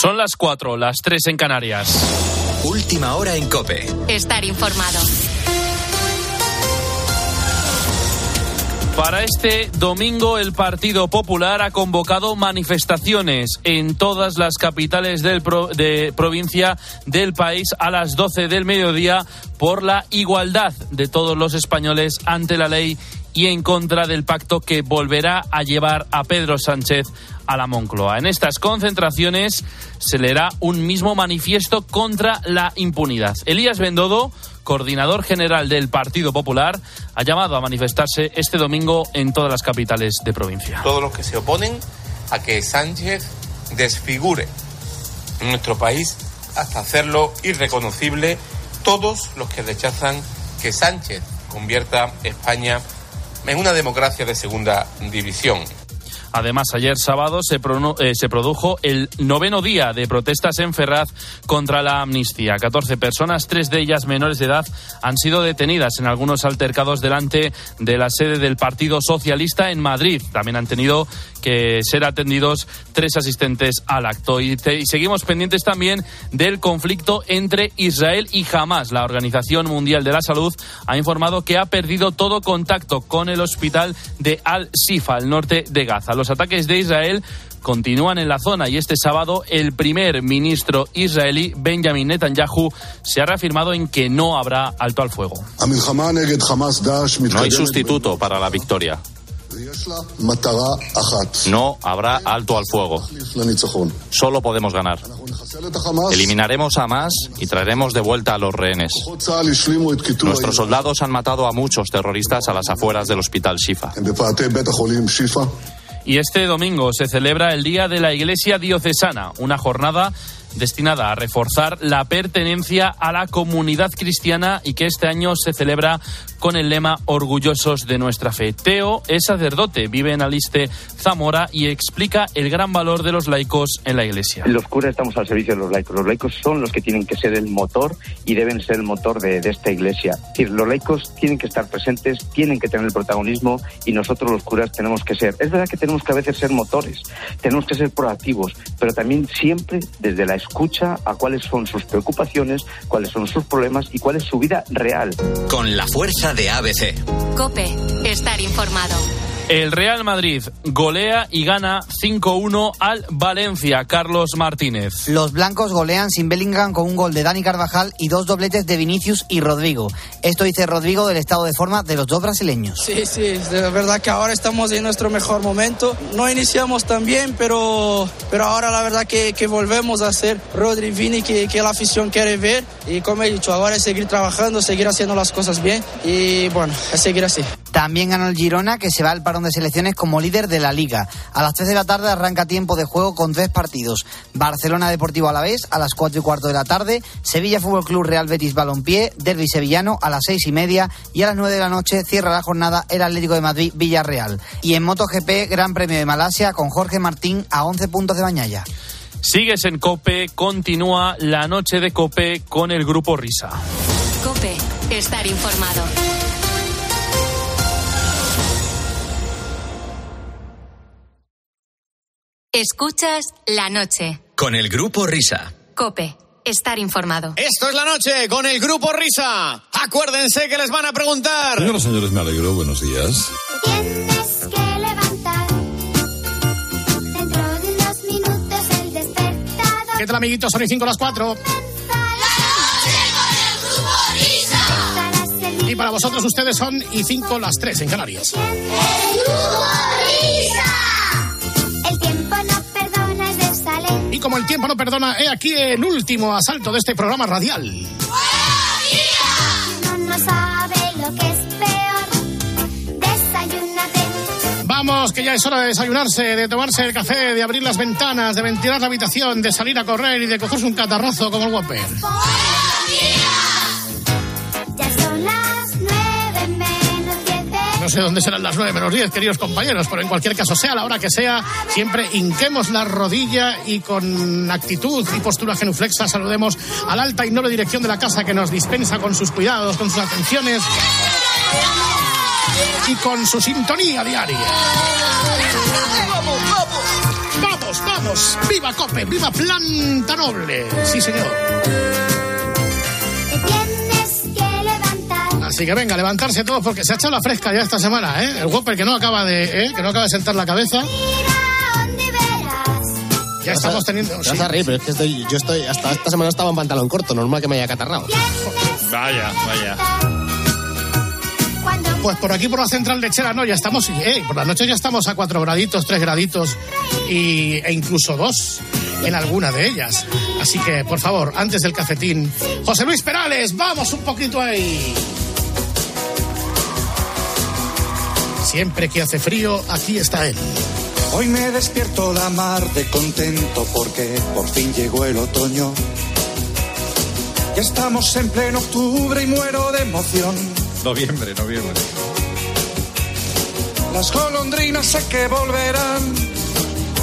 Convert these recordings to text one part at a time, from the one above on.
Son las cuatro, las tres en Canarias. Última hora en Cope. Estar informado. Para este domingo el Partido Popular ha convocado manifestaciones en todas las capitales del de provincia del país a las 12 del mediodía por la igualdad de todos los españoles ante la ley y en contra del pacto que volverá a llevar a Pedro Sánchez a la Moncloa. En estas concentraciones se leerá un mismo manifiesto contra la impunidad. Elías Bendodo, coordinador general del Partido Popular, ha llamado a manifestarse este domingo en todas las capitales de provincia. Todos los que se oponen a que Sánchez desfigure nuestro país hasta hacerlo irreconocible, todos los que rechazan que Sánchez convierta España una democracia de segunda división. Además, ayer sábado se, eh, se, produjo el noveno día de protestas en Ferraz contra la amnistía. 14 personas, tres de ellas menores de edad, han sido detenidas en algunos altercados delante de la sede del Partido Socialista en Madrid. También han tenido que ser atendidos tres asistentes al acto. Y, y seguimos pendientes también del conflicto entre Israel y Hamas. La Organización Mundial de la Salud ha informado que ha perdido todo contacto con el hospital de Al-Sifa, al norte de Gaza. Los ataques de Israel continúan en la zona y este sábado el primer ministro israelí Benjamin Netanyahu se ha reafirmado en que no habrá alto al fuego. No hay sustituto para la victoria. No habrá alto al fuego. Solo podemos ganar. Eliminaremos a Hamas y traeremos de vuelta a los rehenes. Nuestros soldados han matado a muchos terroristas a las afueras del hospital Shifa. Y este domingo se celebra el Día de la Iglesia Diocesana, una jornada destinada a reforzar la pertenencia a la comunidad cristiana y que este año se celebra con el lema Orgullosos de nuestra fe. Teo es sacerdote, vive en Aliste, Zamora y explica el gran valor de los laicos en la iglesia. Los curas estamos al servicio de los laicos. Los laicos son los que tienen que ser el motor y deben ser el motor de, esta iglesia. Es decir, los laicos tienen que estar presentes, tienen que tener el protagonismo y nosotros los curas tenemos que ser. Es verdad que tenemos que a veces ser motores, tenemos que ser proactivos, pero también siempre desde la escucha a cuáles son sus preocupaciones, cuáles son sus problemas y cuál es su vida real. Con la fuerza de ABC. Cope, estar informado. El Real Madrid golea y gana 5-1 al Valencia. Carlos Martínez. Los blancos golean sin Bellingham con un gol de Dani Carvajal y dos dobletes de Vinicius y Rodrigo. Esto dice Rodrigo del estado de forma de los dos brasileños. Sí, sí, de verdad que ahora estamos en nuestro mejor momento. No iniciamos tan bien, pero, pero ahora la verdad que, que volvemos a ser Rodri Vini que, la afición quiere ver. Y como he dicho, ahora es seguir trabajando, seguir haciendo las cosas bien y bueno, es seguir así. También ganó el Girona, que se va al parón de selecciones como líder de la liga. A las 3 de la tarde arranca tiempo de juego con tres partidos. Barcelona Deportivo a la vez a las 4 y cuarto de la tarde, Sevilla Fútbol Club Real Betis Balompié, Derby Sevillano a las 6 y media y a las 9 de la noche cierra la jornada el Atlético de Madrid Villarreal. Y en MotoGP, Gran Premio de Malasia con Jorge Martín a 11 puntos de Bañaya. Sigues en Cope, continúa la noche de Cope con el grupo Risa. Cope, estar informado. Escuchas la noche. Con el grupo Risa. Cope. Estar informado. Esto es la noche con el grupo Risa. Acuérdense que les van a preguntar. Señoras señores, me alegro. Buenos días. ¿Qué tal, amiguitos? Son y 5 las 4. Y para vosotros, ustedes son y 5 las 3 en Canarias. El tiempo no perdona, es. Y como el tiempo no perdona, he aquí el último asalto de este programa radial. Uno no sabe lo que es Vamos, que ya es hora de desayunarse, de tomarse el café, de abrir las ventanas, de ventilar la habitación, de salir a correr y de cogerse un catarrazo como el de No sé dónde serán las 9 menos 10, queridos compañeros, pero en cualquier caso, sea la hora que sea, siempre hinquemos la rodilla y con actitud y postura genuflexa saludemos a la alta y noble dirección de la casa que nos dispensa con sus cuidados, con sus atenciones y con su sintonía diaria. Vamos, vamos, Vamos, viva Cope, viva Planta Noble. Sí, señor. Te tienes que levantar. Así que venga, levantarse todos porque se ha echado la fresca ya esta semana, ¿eh? El Whopper que no acaba de, ¿eh? que no acaba de sentar la cabeza. Mira dónde verás. Ya estamos teniendo. Te sí. vas a reír, pero es que estoy, yo estoy, hasta esta semana estaba en pantalón corto, normal que me haya catarrado. Vaya, vaya. Pues por aquí, por la central lechera, no, ya estamos, eh, por la noche ya estamos a cuatro graditos, tres graditos y, e incluso dos en alguna de ellas. Así que, por favor, antes del cafetín, José Luis Perales, vamos un poquito ahí. Siempre que hace frío, aquí está él. Hoy me despierto la mar de contento porque por fin llegó el otoño. Ya estamos en pleno octubre y muero de emoción. Noviembre, noviembre. Las golondrinas sé que volverán.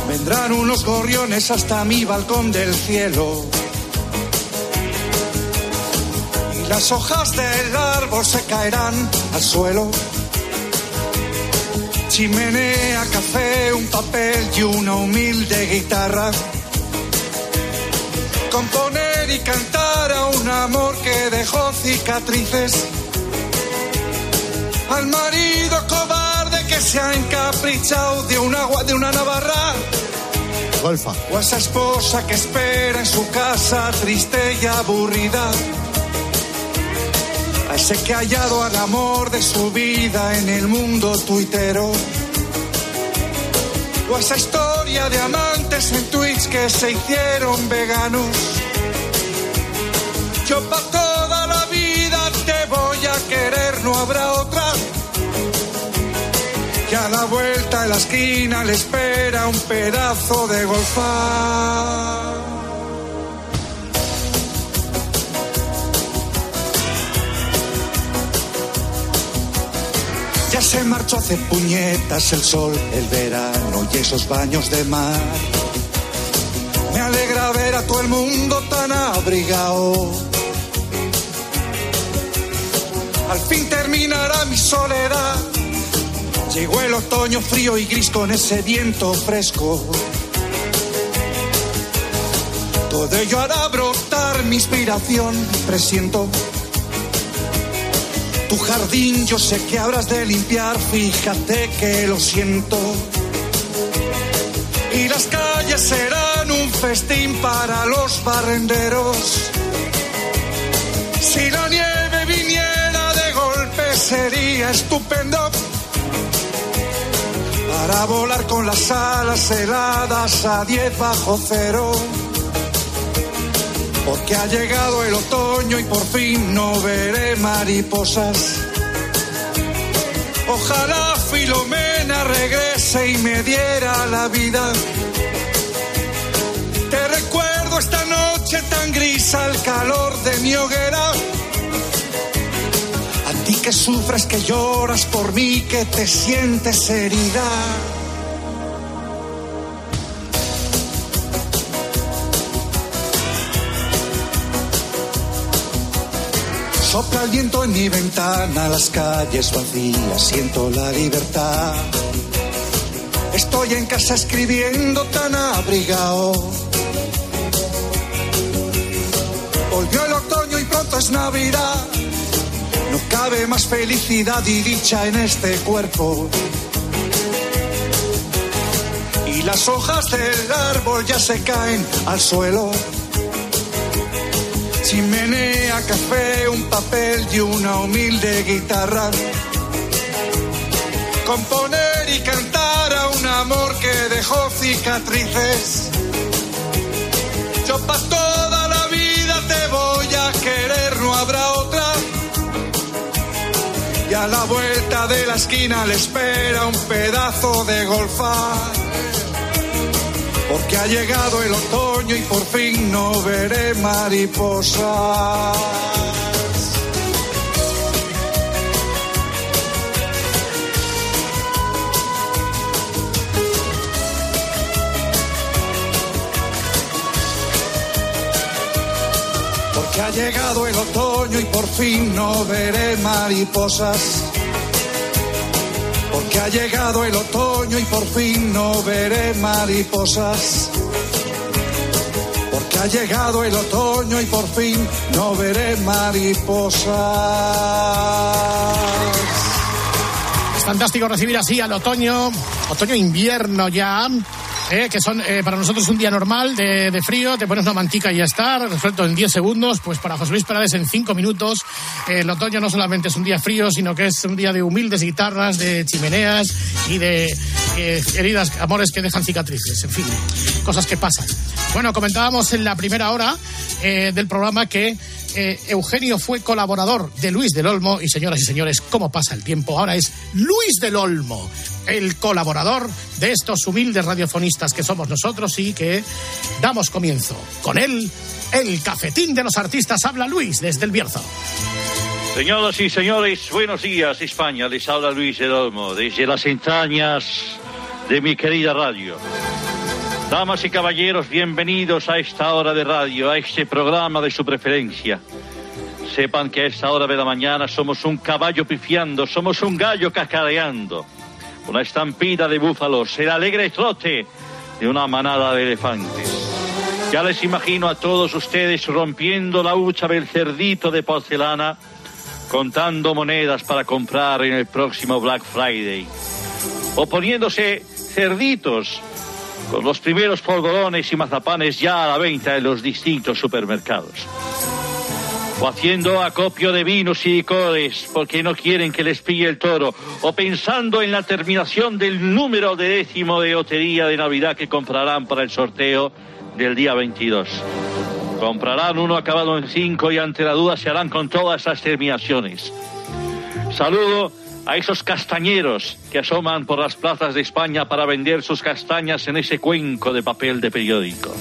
Vendrán unos gorriones hasta mi balcón del cielo. Y las hojas del árbol se caerán al suelo. Chimenea, café, un papel y una humilde guitarra. Componer y cantar a un amor que dejó cicatrices. Al marido cobarde que se ha encaprichado de un agua de una navarra. Golfa. O a esa esposa que espera en su casa triste y aburrida. A ese que ha hallado al amor de su vida en el mundo tuitero. O a esa historia de amantes en Twitch que se hicieron veganos. Yo pa' toda la vida te voy a querer, no habrá de la esquina le espera un pedazo de golfar. Ya se marchó hace puñetas el sol, el verano y esos baños de mar. Me alegra ver a todo el mundo tan abrigado. Al fin terminará mi soledad. Llegó el otoño frío y gris con ese viento fresco. Todo ello hará brotar mi inspiración, presiento. Tu jardín yo sé que habrás de limpiar, fíjate que lo siento. Y las calles serán un festín para los barrenderos. Si la nieve viniera de golpe sería estupendo para volar con las alas heladas a 10 bajo cero. Porque ha llegado el otoño y por fin no veré mariposas. Ojalá Filomena regrese y me diera la vida. Te recuerdo esta noche tan gris al calor de mi hoguera. Que sufres, que lloras por mí, que te sientes herida. Sopla el viento en mi ventana, las calles vacías, siento la libertad. Estoy en casa escribiendo tan abrigado. Volvió el otoño y pronto es Navidad. No cabe más felicidad y dicha en este cuerpo. Y las hojas del árbol ya se caen al suelo. Chimenea, café, un papel y una humilde guitarra. Componer y cantar a un amor que dejó cicatrices. Yo pa' A la vuelta de la esquina le espera un pedazo de golfar. Porque ha llegado el otoño y por fin no veré mariposas. Porque ha llegado el otoño y por fin no veré mariposas. Porque ha llegado el otoño y por fin no veré mariposas. Ha llegado el otoño y por fin no veré mariposas. Es fantástico recibir así al otoño, otoño-invierno ya. Eh, que son eh, para nosotros un día normal de, frío, te pones una mantica y ya está, resuelto en 10 segundos, pues para José Luis Perales en 5 minutos. Eh, el otoño no solamente es un día frío, sino que es un día de humildes guitarras, de chimeneas y de eh, heridas, amores que dejan cicatrices, en fin, cosas que pasan. Bueno, comentábamos en la primera hora del programa que eh, Eugenio fue colaborador de Luis del Olmo y señoras y señores, ¿cómo pasa el tiempo? Ahora es Luis del Olmo, el colaborador de estos humildes radiofonistas que somos nosotros y que damos comienzo. Con él, el cafetín de los artistas habla Luis desde el Bierzo. Señoras y señores, buenos días España. Les habla Luis del Olmo desde las entrañas de mi querida radio. Damas y caballeros, bienvenidos a esta hora de radio, a este programa de su preferencia. Sepan que a esta hora de la mañana somos un caballo pifiando, somos un gallo cacareando, una estampida de búfalos, el alegre trote de una manada de elefantes. Ya les imagino a todos ustedes rompiendo la hucha del cerdito de porcelana, contando monedas para comprar en el próximo Black Friday, o poniéndose cerditos con los primeros polvorones y mazapanes ya a la venta en los distintos supermercados. O haciendo acopio de vinos y licores porque no quieren que les pille el toro. O pensando en la terminación del número de décimo de lotería de Navidad que comprarán para el sorteo del día 22. Comprarán uno acabado en cinco y ante la duda se harán con todas esas terminaciones. Saludo a esos castañeros que asoman por las plazas de España para vender sus castañas en ese cuenco de papel de periódico.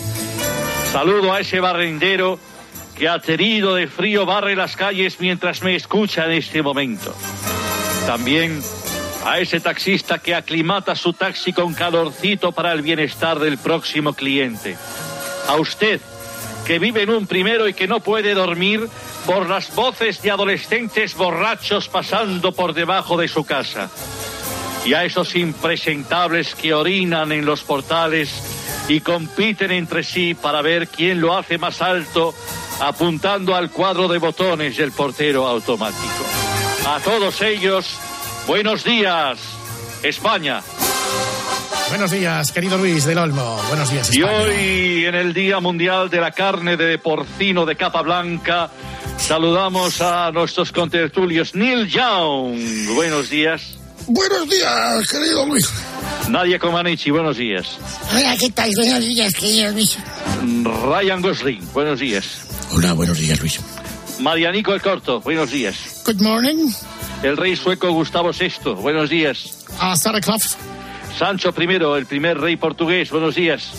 Saludo a ese barrendero que aterido de frío barre las calles mientras me escucha en este momento. También a ese taxista que aclimata su taxi con calorcito para el bienestar del próximo cliente. A usted que vive en un primero y que no puede dormir por las voces de adolescentes borrachos pasando por debajo de su casa. Y a esos impresentables que orinan en los portales y compiten entre sí para ver quién lo hace más alto apuntando al cuadro de botones del portero automático. A todos ellos, buenos días, España. Buenos días, querido Luis del Olmo. Buenos días, Y hoy, en el Día Mundial de la Carne de Porcino de Capa Blanca, saludamos a nuestros contertulios. Neil Young, buenos días. Buenos días, querido Luis. Nadia Comaneci, buenos días. Hola, ¿qué tal? Buenos días, querido Luis. Ryan Gosling, buenos días. Hola, buenos días, Luis. Marianico el Corto, buenos días. Good morning. El rey sueco Gustavo VI, buenos días. Uh, Sarah Clough. Sancho I, el primer rey portugués, buenos días.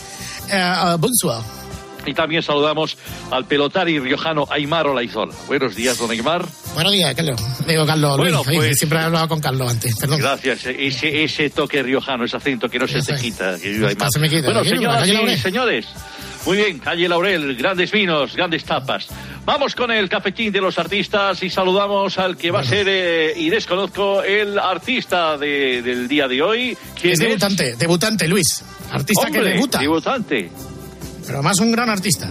Uh, uh, bonsoir. Y también saludamos al pelotari riojano Aymar Olaizola. Buenos días, don Aymar. Buenos días, Carlos. Digo Carlos Bueno, Luis. Pues- Siempre he hablado con Carlos antes. Perdón. Gracias. Ese, ese toque riojano, ese acento que no se te quita. querido Aymar. se me quita. Bueno, señoras y señores. Muy bien, calle Laurel, grandes vinos, grandes tapas. Vamos con el cafetín de los artistas y saludamos al que va a ser, eh, y desconozco, el artista de- del día de hoy. ¿Quién Es debutante, debutante, Luis. Artista que debuta. Debutante. Pero más un gran artista.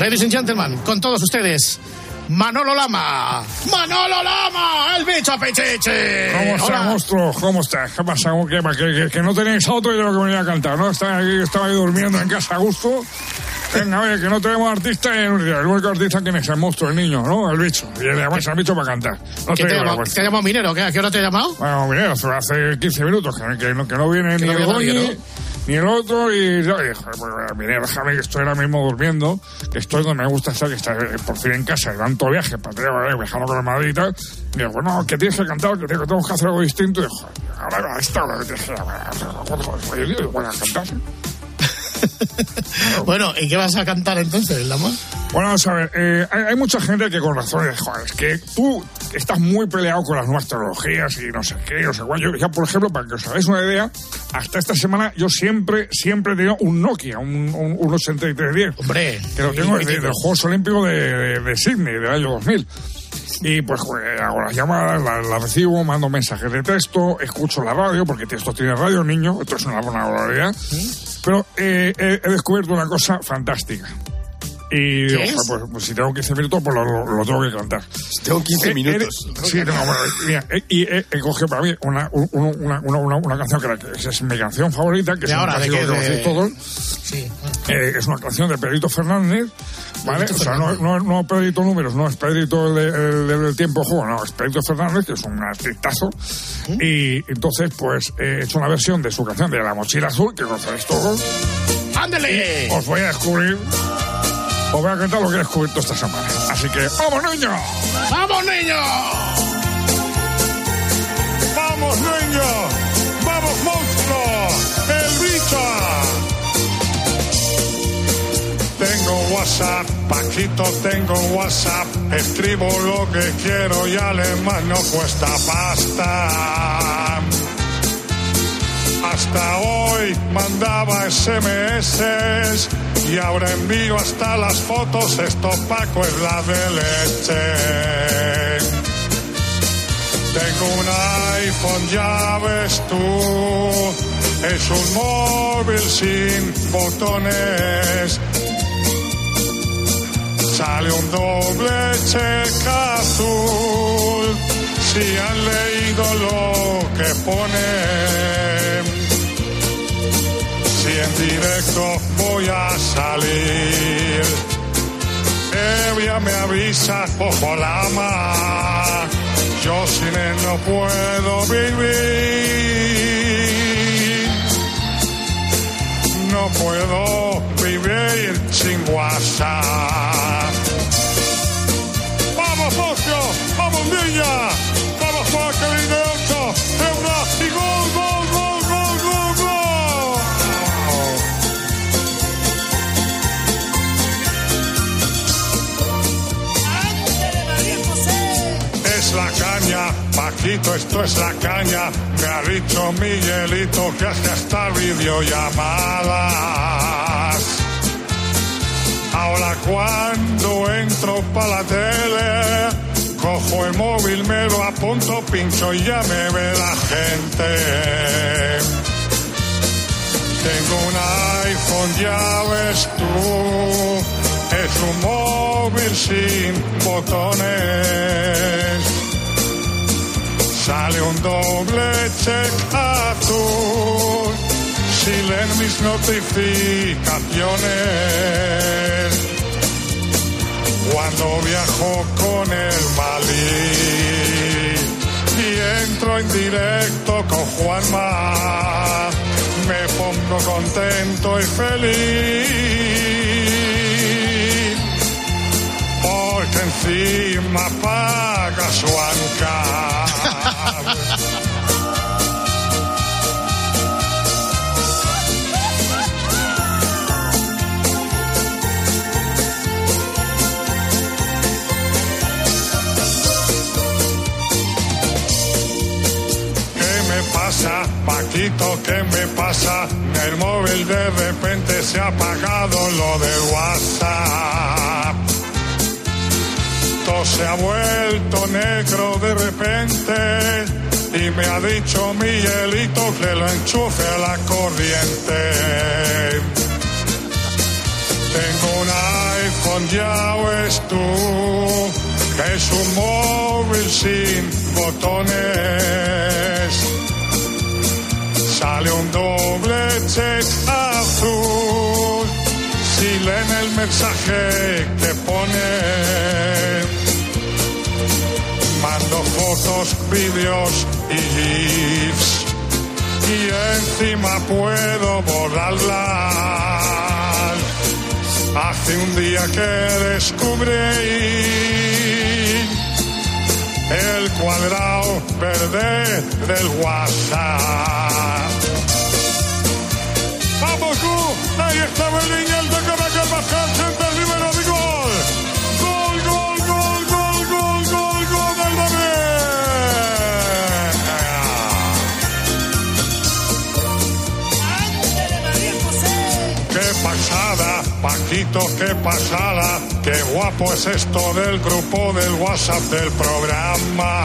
Ladies and gentlemen, con todos ustedes, Manolo Lama. ¡Manolo Lama! ¡El bicho pecheche! ¿Cómo está, Hola. monstruo? ¿Cómo está? ¿Qué pasa? ¿Qué, que, que, que no tenéis auto y de lo que venía a cantar, ¿no? Estaba aquí, estaba ahí durmiendo en casa a gusto. Venga, oye, que no tenemos artista y el único artista que es el monstruo, el niño, ¿no? El bicho. Y le llamáis al bicho para cantar. No ¿Qué te, vuelta. ¿Te minero? ¿Qué? ¿A qué hora te ha llamado? Bueno, mira, hace- hace 15 minutos que, que no, que no viene Que ni no el viene nadie, ni el otro y yo dije, pues, mira, déjame que estoy ahora mismo durmiendo, que estoy donde me gusta estar, que está eh, por fin en casa, de tanto viaje, para viajando con el Madrid y tal. Y digo, pues no, que tienes que cantar, que tengo, que hacer algo distinto. Y digo, ahora a esta hora que tienes que cantar. Bueno, ¿y qué vas a cantar entonces, Lama? Bueno, vamos a ver, eh, hay, hay mucha gente que con razón dice, joder, es que tú estás muy peleado con las nuevas tecnologías y no sé qué, no sé cuál. Yo, ya, por ejemplo, para que os hagáis una idea, hasta esta semana yo siempre, siempre he tenido un Nokia, un, un, un 8310. Hombre. Que lo tengo desde los Juegos Olímpicos de, de, de Sydney, del año 2000. Y pues hago las llamadas, las las recibo, mando mensajes de texto, escucho la radio, porque esto tiene radio, niño, esto es una buena barbaridad. Pero eh, he, he descubierto una cosa fantástica. Y digo, es? pues, pues si tengo 15 minutos, pues lo, lo- lo tengo que cantar. Tengo 15 Eh, minutos. eh, sí, no, bueno, mira, eh, y he, cogido para mí una, un- una, una, una, una canción que, era- que es mi canción favorita, que ¿De es una ahora? ¿De que conocéis De- todos. Sí. Eh, es una canción de Pedrito Fernández, ¿vale? Pedrito o sea, no, Fernández. no, no Pedrito Números, no es Pedrito el, el del- del tiempo juego, no, es Pedrito Fernández, que es un artistazo. ¿Mm? Y entonces, pues, he hecho una versión de su canción de La Mochila Azul, que conoceréis todos. ¡Ándale! Os voy a descubrir, os voy a contar lo que he descubierto esta semana. Así que, ¡vamos, niños! ¡Vamos, niños! ¡Vamos, niños! ¡Vamos, monstruo! ¡El bicho! Tengo WhatsApp, Paquito, tengo WhatsApp. Escribo lo que quiero y además no cuesta pasta. Hasta hoy mandaba SMS y ahora envío hasta las fotos. Esto Paco es la de leche. Tengo un iPhone, ya ves tú. Es un móvil sin botones. Sale un doble cheque azul. Si han leído lo que pone. Si en directo voy a salir. Evia me avisa, ojo lama. Yo sin él no puedo vivir. No puedo vivir sin WhatsApp. ¡Vamos, socio! ¡Vamos, niña! Esto es la caña. Me ha dicho Miguelito que hace hasta videollamadas. Ahora cuando entro para la tele, cojo el móvil, me lo apunto, pincho y ya me ve la gente. Tengo un iPhone, ya ves tú, es un móvil sin botones. Sale un doble check azul, si leen mis notificaciones. Cuando viajo con el Malí y entro en directo con Juanma, me pongo contento y feliz. Encima paga su anca. ¿Qué me pasa, Paquito? ¿Qué me pasa? El móvil de repente se ha apagado lo del WhatsApp. Se ha vuelto negro de repente y me ha dicho Miguelito que lo enchufe a la corriente. Tengo un iPhone, ya ves tú, que es un móvil sin botones. Sale un doble check azul, si leen el mensaje que pone. Fotos, vídeos y GIFs, y encima puedo borrarlas. Hace un día que descubrí el cuadrado verde del WhatsApp. ¡Vamos tú! Ahí está el de Caracas Pascal, centro Paquito, qué pasada, qué guapo es esto del grupo del WhatsApp del programa.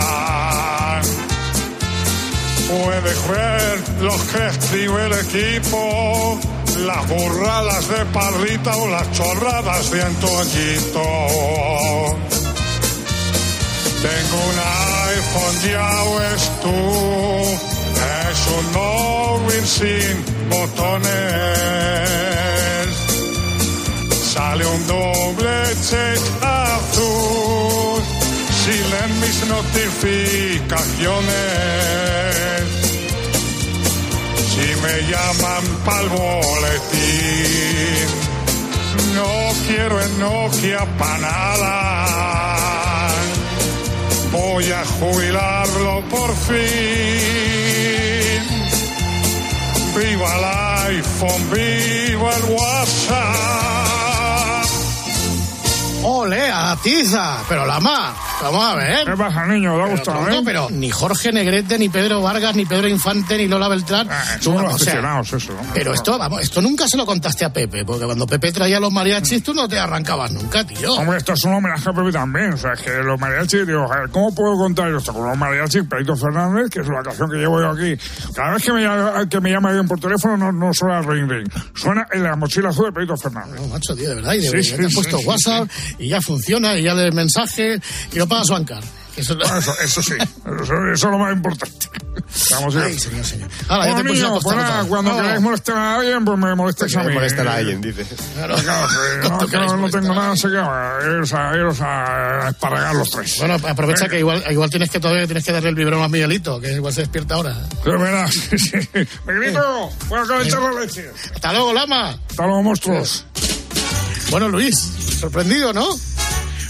Puedes ver los que escribe el equipo, las burradas de Parrita o las chorradas de Antoñito. Tengo un iPhone, ya ves tú, es un móvil sin botones. Un doble check azul, si leen mis notificaciones. Si me llaman pa'l boletín, no quiero en Nokia pa' nada. Voy a jubilarlo por fin. Viva el iPhone, viva el WhatsApp. ¡Ole, a tiza! Pero la más, vamos a ver. ¿Qué pasa, niño? ¿Te tronco, eh? pero ni Jorge Negrete, ni Pedro Vargas, ni Pedro Infante, ni Lola Beltrán. Son No, los sea, eso. hombre. pero esto, vamos, esto nunca se lo contaste a Pepe, porque cuando Pepe traía los mariachis, tú no te arrancabas nunca, tío. Hombre, esto es un homenaje a Pepe también. O sea, es que los mariachis, digo, ¿cómo puedo contar esto con los mariachis? Pedrito Fernández, que es la canción que llevo yo aquí. Cada vez que me llama, que me llama alguien por teléfono, no, no suena ring ring. Suena en la mochila azul de Pedrito Fernández. No, macho, tío, de verdad, y de Sí, verdad, sí, te has sí, puesto WhatsApp y ya funciona, y ya lees mensaje y lo pagas su Ancar. Eso, Bueno, eso, eso sí, eso, eso es lo más importante. Vamos a Ay, señor, señor. Ahora, ya te niño, pues otra vez. cuando Vamos. queráis molestar a alguien, pues me molestéis a mí. molestar a alguien, dice. Claro. Claro, no, que no, no tengo a nada, alguien. sé que iros a, iros a esparagar los tres. Bueno, aprovecha que igual, igual tienes que todavía tienes que darle el biberón a Miguelito, que igual se despierta ahora. Verás, sí, sí. Me grito, voy a calentar la leche. Hasta luego, Lama. Hasta luego, monstruos. Bueno, Luis, sorprendido, ¿no?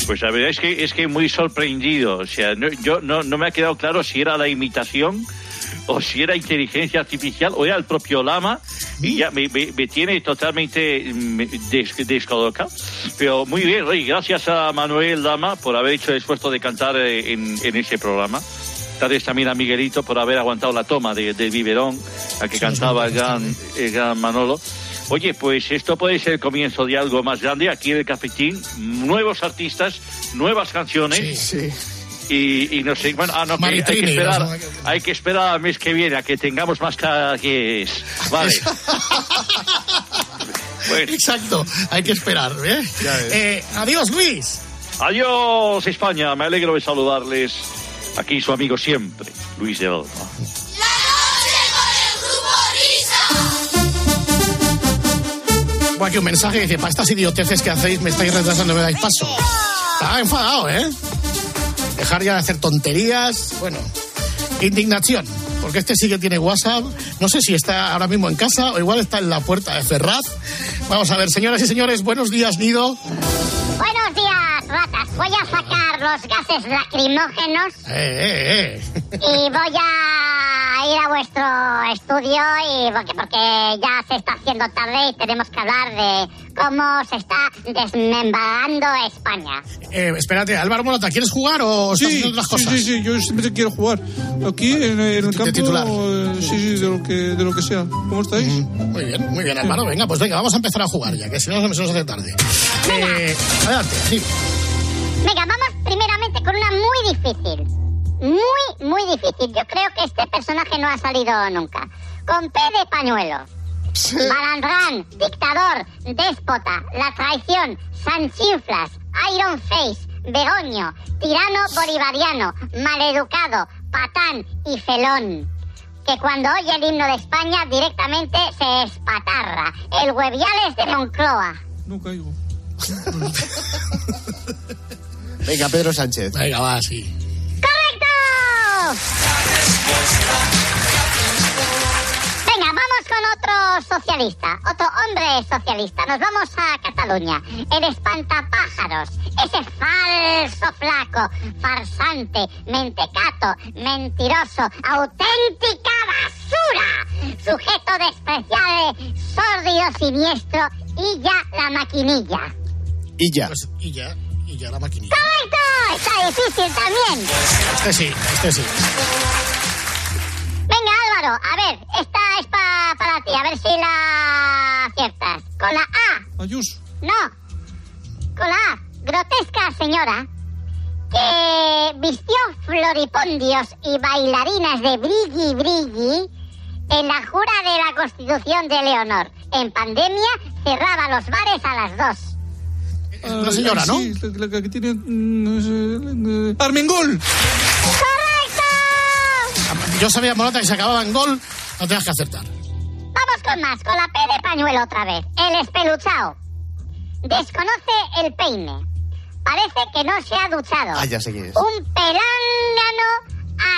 Pues la verdad es que es que muy sorprendido. O sea, no- yo no, no me ha quedado claro si era la imitación o si era inteligencia artificial o era el propio Lama y ya me, me- me tiene totalmente mm, des- descolocado. Pero muy bien, oye, gracias a Manuel Lama por haber hecho el esfuerzo de cantar eh, en, en ese programa. Gracias también a Miguelito por haber aguantado la toma de- del biberón, a que cantaba el gran, el gran Manolo. Oye, pues esto puede ser el comienzo de algo más grande aquí en el Cafetín. Nuevos artistas, nuevas canciones. Y, y no sé, bueno, ah, no, que hay que esperar, hay que esperar al mes que viene a que tengamos más es Vale. Bueno. Exacto, hay que esperar, ¿eh? Eh, adiós, Luis. Adiós, España. Me alegro de saludarles. Aquí su amigo siempre, Luis de Olmo. Tengo aquí un mensaje que dice, para estas idioteces que hacéis me estáis retrasando, me dais paso. Está enfadado, ¿eh? Dejar ya de hacer tonterías. Bueno, indignación. Porque este sí que tiene WhatsApp. No sé si está ahora mismo en casa o igual está en la puerta de Ferraz. Vamos a ver, señoras y señores, buenos días, Nido. Buenos días, ratas. Voy a sacar los gases lacrimógenos Eh, eh, eh. y voy a ir a vuestro estudio y porque, porque ya se está haciendo tarde y tenemos que hablar de cómo se está desmembrando España. Eh, espérate, Álvaro Morata, ¿quieres jugar o estás Sí, haciendo otras sí, cosas? sí, sí, yo siempre quiero jugar. Aquí, en, en el campo, titular. eh, sí, sí, de lo, que, de lo que sea. ¿Cómo estáis? Muy bien, muy bien, Álvaro. Venga, pues venga, vamos a empezar a jugar ya, que si no se nos hace tarde. Eh, adelante, sí. Venga, vamos primeramente con una muy difícil. Muy, muy difícil. Yo creo que este personaje no ha salido nunca. Con P de pañuelo. Balandrán, dictador, déspota, la traición, Sanchinflas, Iron Face, Begoño, tirano bolivariano, maleducado, patán y felón. Que cuando oye el himno de España directamente se espatarra. El hueviales de Moncloa. No caigo. Venga, Pedro Sánchez. Venga, va, sí. Venga, vamos con otro socialista, otro hombre socialista. Nos vamos a Cataluña. El espantapájaros, ese falso flaco, farsante, mentecato, mentiroso, auténtica basura. Sujeto despreciable, sórdido, siniestro y ya la maquinilla. Y ya. Pues, y ya, y ya la maquinilla. ¡Correcto! Está difícil también. Este sí, este sí. Venga, Álvaro, a ver, esta es pa- para ti, a ver si la aciertas. Con la A. Ayuso. No. Con la A. Grotesca señora que vistió floripondios y bailarinas de brilli brilli en la jura de la Constitución de Leonor. en pandemia cerraba los bares a las dos. Una señora, ¿no? Sí, la, la que tiene... mm, Armengol. Yo sabía, Morata, que se acababa en gol, no tenías que acertar. Vamos con más, con la P de pañuelo otra vez. El espeluchao. Desconoce el peine. Parece que no se ha duchado. Ah, ya sé quién es. Un pelángano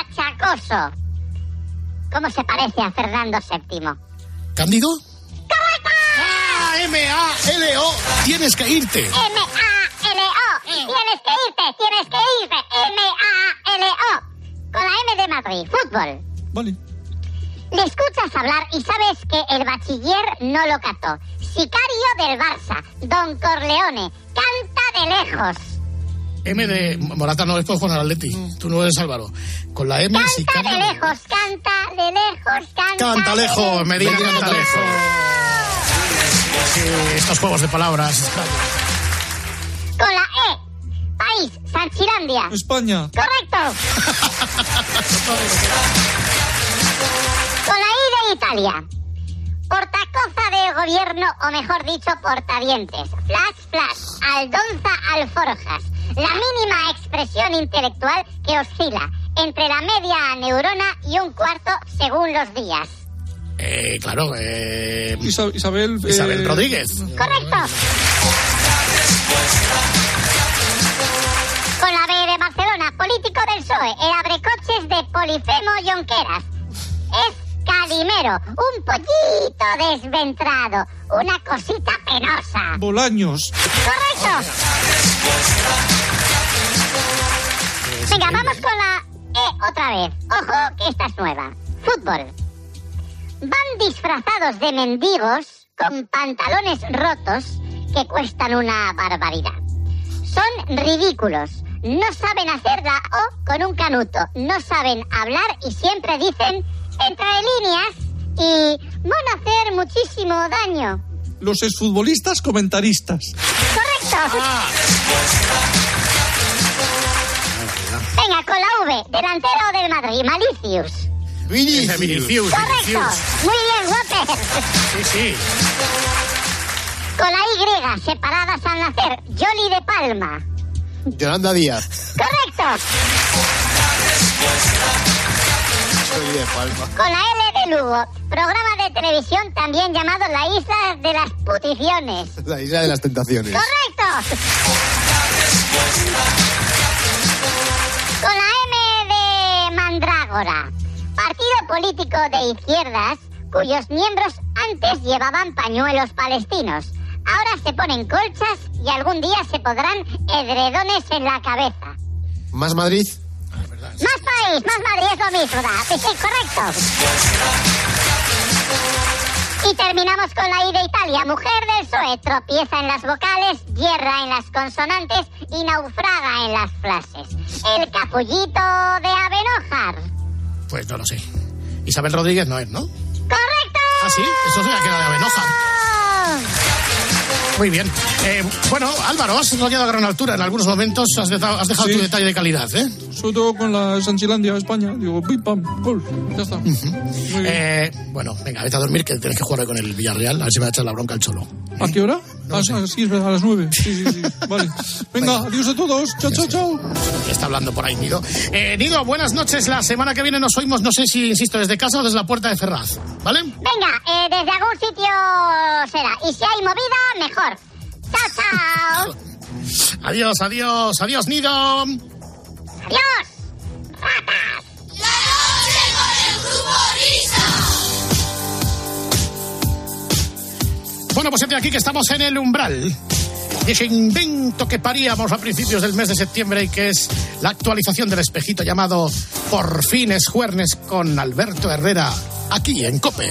achacoso. ¿Cómo se parece a Fernando VII? ¿Cándido? ¡Ah! M-A-L-O. Tienes que irte. M-A-L-O. Tienes que irte, tienes que irte. M-A-L-O. Con la M de Madrid. Fútbol. Vale. Le escuchas hablar y sabes que el bachiller no lo cató. Sicario del Barça, Don Corleone, canta de lejos. M de Morata no es por Juan Atleti. Tú no eres Álvaro. Con la M sí Canta de lejos, canta de lejos, canta. Canta lejos, Medina canta lejos. Estos juegos de palabras. Con la E. País, Sanchilandia. España. Correcto. Con la I de Italia. Portacoza de gobierno, o mejor dicho, portadientes. Flash, flash. Aldonza, alforjas. La mínima expresión intelectual que oscila entre la media neurona y un cuarto según los días. Eh, claro, eh, Isa- Isabel... eh, Isabel Rodríguez. Correcto. Con la B de Barcelona, político del PSOE, el abrecoches de Polifemo Jonqueras. Es Calimero, un pollito desventrado, una cosita penosa. Bolaños. Correcto. Venga, vamos con la E otra vez. Ojo, que esta es nueva. Fútbol. Van disfrazados de mendigos con pantalones rotos que cuestan una barbaridad. Son ridículos. No saben hacer la O con un canuto. No saben hablar y siempre dicen entre líneas y van a hacer muchísimo daño. Los exfutbolistas comentaristas. Correcto. Venga, con la V, delantero del Madrid, Malicius. Vinicius. Vinicius. Correcto. Muy bien, López. Sí, sí. Con la Y, separadas al nacer, Jolly de Palma. Yolanda Díaz. Correcto. Soy de Palma. Con la L de Lugo, programa de televisión también llamado La Isla de las Puticiones. La isla de las tentaciones. Correcto. Con la M de Mandrágora, partido político de izquierdas cuyos miembros antes llevaban pañuelos palestinos. Ahora se ponen colchas y algún día se podrán edredones en la cabeza. ¿Más Madrid? Más país, más Madrid es lo mismo, ¿da? Sí, correcto. Y terminamos con la I de Italia. Mujer del PSOE tropieza en las vocales, hierra en las consonantes y naufraga en las frases. El capullito de Avenojar. Pues no lo sé. Isabel Rodríguez no es, ¿no? ¡Correcto! Ah, sí, eso se la queda de Avenoja. Muy bien. Eh, bueno, Álvaro, has rollado a gran altura en algunos momentos. Has dejado, has dejado Sí. tu detalle de calidad, ¿eh? Sobre todo con la Sanchilandia, España. Digo, pim, pam, gol. Ya está. Eh, bueno, venga, vete a dormir que tienes que jugar hoy con el Villarreal. A ver si me va a echar la bronca el cholo. ¿A qué hora? ah, sí, es verdad, a las nueve. Sí, sí, sí. Vale. Venga, adiós a todos. Chao, chao, chao. Está hablando por ahí, Nido. Eh, Nido, buenas noches. La semana que viene nos oímos, no sé si, insisto, desde casa o desde la puerta de Ferraz. ¿Vale? Venga, eh, desde algún sitio será. Y si hay movida, mejor. ¡Chao, chao! Adiós, adiós, adiós, Nido. ¡Adiós! Bueno, pues aquí que estamos en el umbral. Ese invento que paríamos a principios del mes de septiembre y que es la actualización del espejito llamado Por fin es Juernes con Alberto Herrera, aquí en Cope.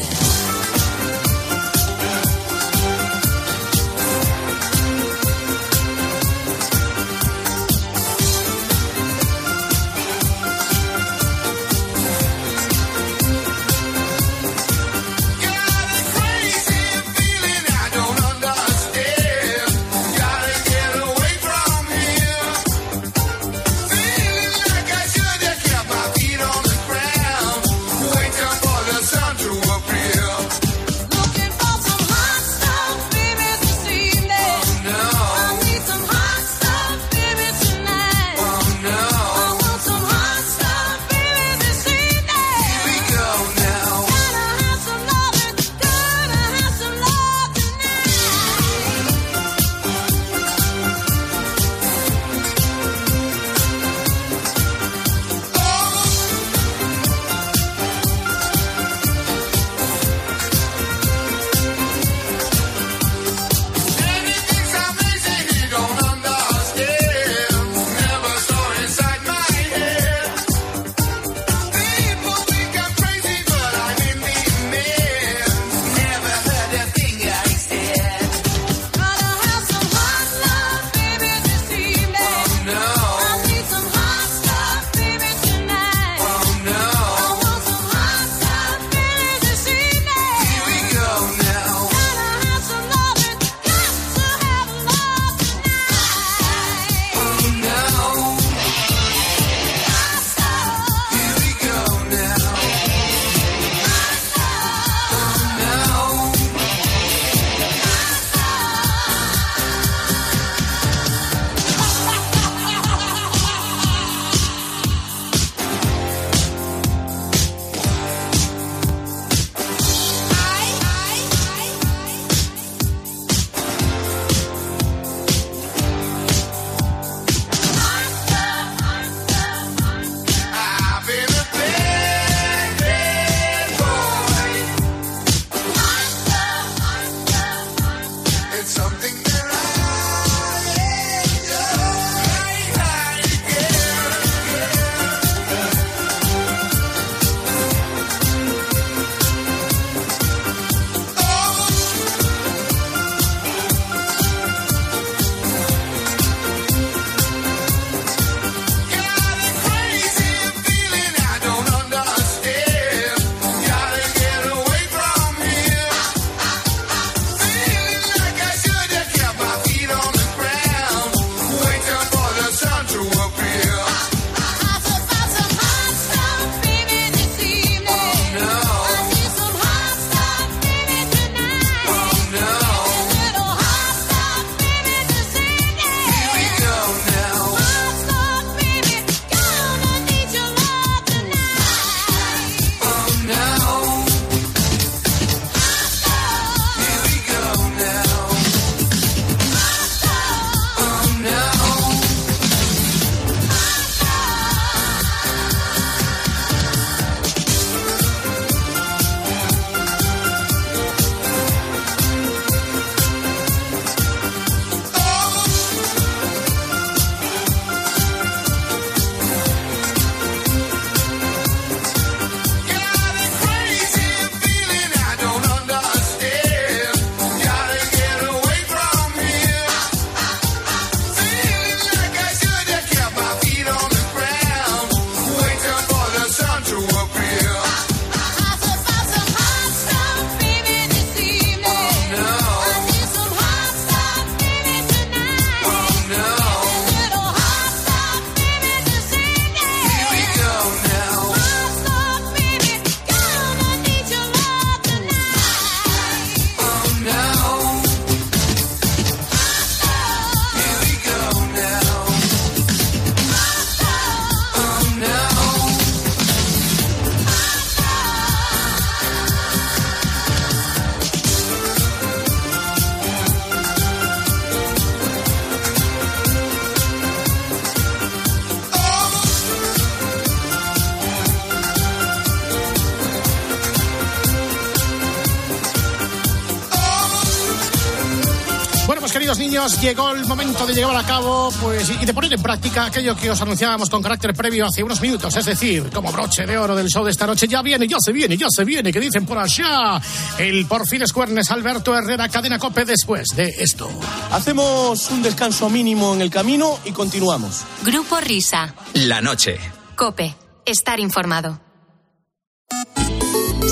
Niños, llegó el momento de llevar a cabo pues, y de poner en práctica aquello que os anunciábamos con carácter previo hace unos minutos. Es decir, como broche de oro del show de esta noche, ya viene, ya se viene, ya se viene, que dicen por allá. El por fin escuernes Alberto Herrera, cadena cope después de esto. Hacemos un descanso mínimo en el camino y continuamos. Grupo Risa. La noche. Cope. Estar informado.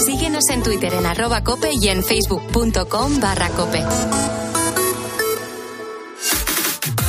Síguenos en Twitter en arroba cope y en facebook.com barra cope.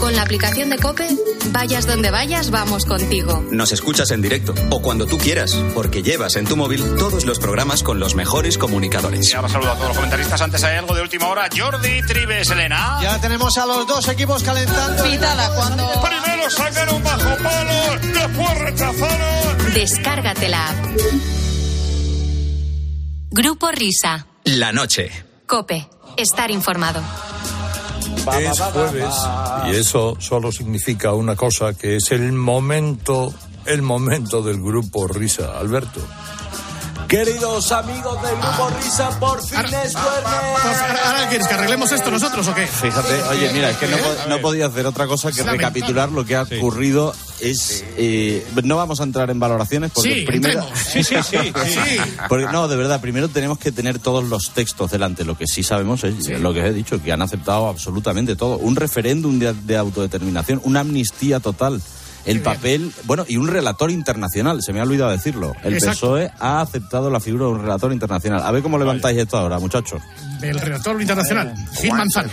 Con la aplicación de Cope, vayas donde vayas, vamos contigo. Nos escuchas en directo o cuando tú quieras, porque llevas en tu móvil todos los programas con los mejores comunicadores. Y ahora saludo a todos los comentaristas. Antes hay algo de última hora. Jordi Tribes, Elena. Ya tenemos a los dos equipos calentando. Pitada cuando. Primero sacaron bajo palo, después rechazaron. Descárgate la app. Grupo Risa. La noche. Cope. Estar informado. Es jueves y eso solo significa una cosa, que es el momento, el momento del grupo Risa. Alberto. Queridos amigos del grupo Risa, por fin es Ahora, ahora quieres que arreglemos esto nosotros o qué? Fíjate, oye, mira, es que no, no podía hacer otra cosa que recapitular lo que ha ocurrido. Es, eh, no vamos a entrar en valoraciones porque Sí, primero. Sí, sí, sí, sí. Porque, no, de verdad, primero tenemos que tener todos los textos delante. Lo que sí sabemos es lo que os he dicho, que han aceptado absolutamente todo. Un referéndum de, de autodeterminación, una amnistía total. El papel, bueno, y un relator internacional, se me ha olvidado decirlo. El Exacto. PSOE ha aceptado la figura de un relator internacional. A ver cómo levantáis esto ahora, muchachos. Del redactor internacional, Gil Manzano.